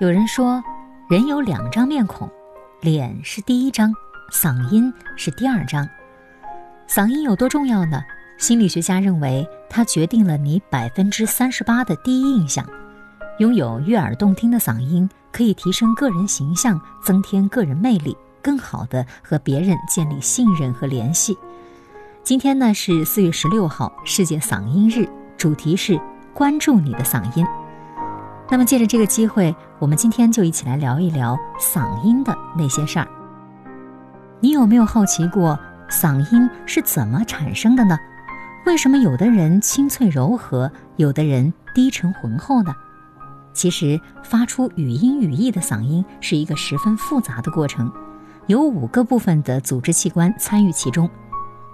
有人说，人有两张面孔，脸是第一张，嗓音是第二张。嗓音有多重要呢？心理学家认为，它决定了你百分之三十八的第一印象。拥有悦耳动听的嗓音，可以提升个人形象，增添个人魅力，更好的和别人建立信任和联系。今天呢是四月十六号，世界嗓音日，主题是关注你的嗓音。那么，借着这个机会，我们今天就一起来聊一聊嗓音的那些事儿。你有没有好奇过，嗓音是怎么产生的呢？为什么有的人清脆柔和，有的人低沉浑厚呢？其实，发出语音语义的嗓音是一个十分复杂的过程，有五个部分的组织器官参与其中。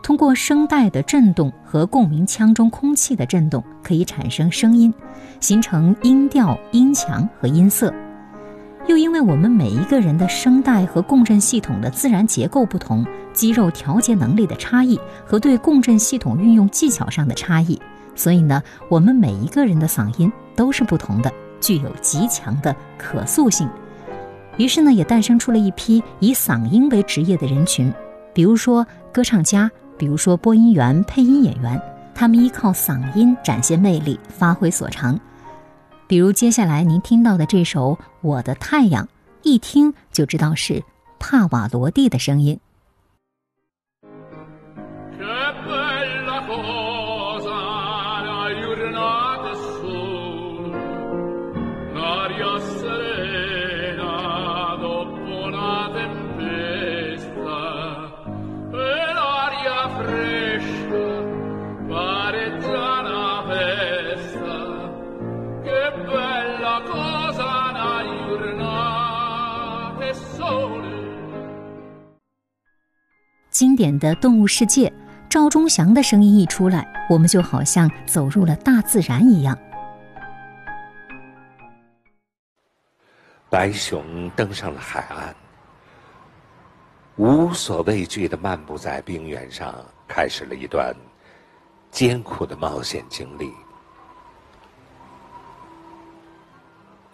通过声带的振动和共鸣腔中空气的振动，可以产生声音，形成音调、音强和音色。又因为我们每一个人的声带和共振系统的自然结构不同，肌肉调节能力的差异和对共振系统运用技巧上的差异，所以呢，我们每一个人的嗓音都是不同的，具有极强的可塑性。于是呢，也诞生出了一批以嗓音为职业的人群，比如说歌唱家。比如说，播音员、配音演员，他们依靠嗓音展现魅力，发挥所长。比如接下来您听到的这首《我的太阳》，一听就知道是帕瓦罗蒂的声音。经典的动物世界，赵忠祥的声音一出来，我们就好像走入了大自然一样。白熊登上了海岸，无所畏惧的漫步在冰原上，开始了一段艰苦的冒险经历。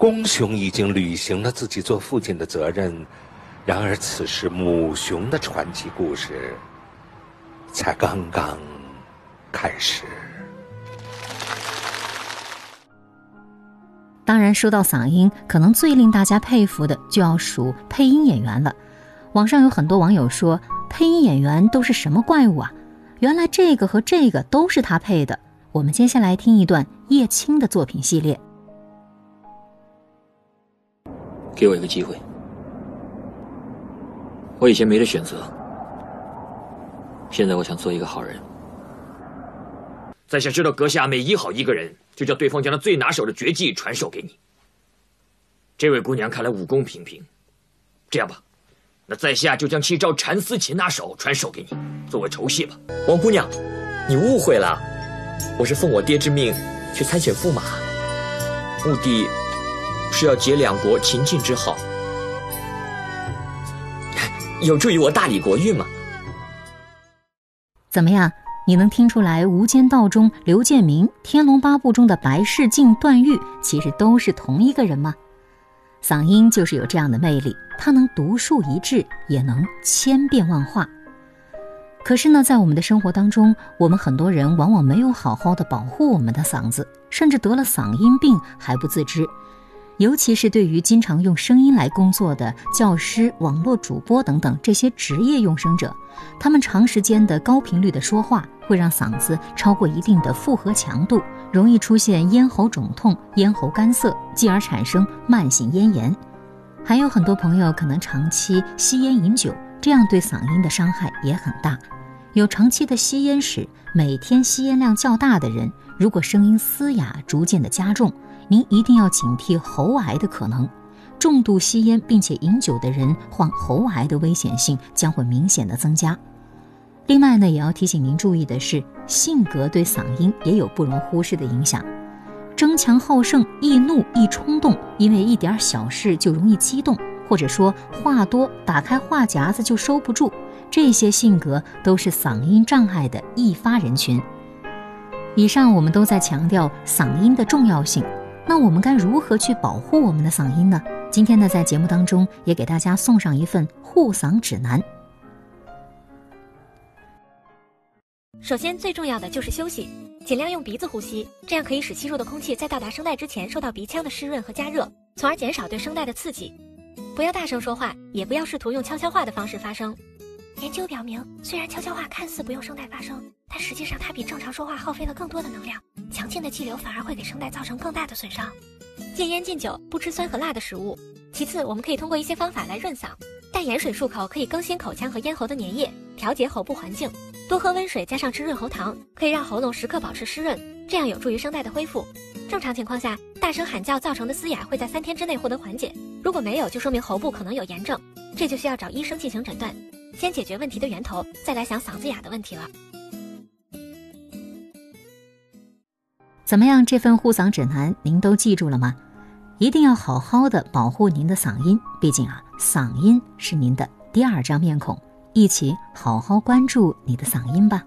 公熊已经履行了自己做父亲的责任。然而，此时母熊的传奇故事才刚刚开始。当然，说到嗓音，可能最令大家佩服的就要数配音演员了。网上有很多网友说，配音演员都是什么怪物啊？原来这个和这个都是他配的。我们接下来听一段叶青的作品系列。给我一个机会。我以前没得选择，现在我想做一个好人。在下知道阁下每医好一个人，就叫对方将他最拿手的绝技传授给你。这位姑娘看来武功平平，这样吧，那在下就将七招缠丝擒拿手传授给你，作为酬谢吧。王姑娘，你误会了，我是奉我爹之命去参选驸马，目的是要结两国秦晋之好。有助于我大理国运吗？怎么样？你能听出来《无间道》中刘建明，《天龙八部》中的白世镜、段誉，其实都是同一个人吗？嗓音就是有这样的魅力，它能独树一帜，也能千变万化。可是呢，在我们的生活当中，我们很多人往往没有好好的保护我们的嗓子，甚至得了嗓音病还不自知。尤其是对于经常用声音来工作的教师、网络主播等等这些职业用声者，他们长时间的高频率的说话会让嗓子超过一定的负荷强度，容易出现咽喉肿痛、咽喉干涩，继而产生慢性咽炎。还有很多朋友可能长期吸烟饮酒，这样对嗓音的伤害也很大。有长期的吸烟史、每天吸烟量较大的人，如果声音嘶哑逐渐的加重。您一定要警惕喉癌的可能，重度吸烟并且饮酒的人患喉癌的危险性将会明显的增加。另外呢，也要提醒您注意的是，性格对嗓音也有不容忽视的影响。争强好胜、易怒、易冲动，因为一点小事就容易激动，或者说话多，打开话匣子就收不住，这些性格都是嗓音障碍的易发人群。以上我们都在强调嗓音的重要性。那我们该如何去保护我们的嗓音呢？今天呢，在节目当中也给大家送上一份护嗓指南。首先，最重要的就是休息，尽量用鼻子呼吸，这样可以使吸入的空气在到达声带之前受到鼻腔的湿润和加热，从而减少对声带的刺激。不要大声说话，也不要试图用悄悄话的方式发声。研究表明，虽然悄悄话看似不用声带发声，但实际上它比正常说话耗费了更多的能量。强劲的气流反而会给声带造成更大的损伤。戒烟禁酒，不吃酸和辣的食物。其次，我们可以通过一些方法来润嗓。淡盐水漱口可以更新口腔和咽喉的粘液，调节喉部环境。多喝温水，加上吃润喉糖，可以让喉咙时刻保持湿润，这样有助于声带的恢复。正常情况下，大声喊叫造成的嘶哑会在三天之内获得缓解。如果没有，就说明喉部可能有炎症，这就需要找医生进行诊断。先解决问题的源头，再来想嗓子哑的问题了。怎么样？这份护嗓指南您都记住了吗？一定要好好的保护您的嗓音，毕竟啊，嗓音是您的第二张面孔，一起好好关注你的嗓音吧。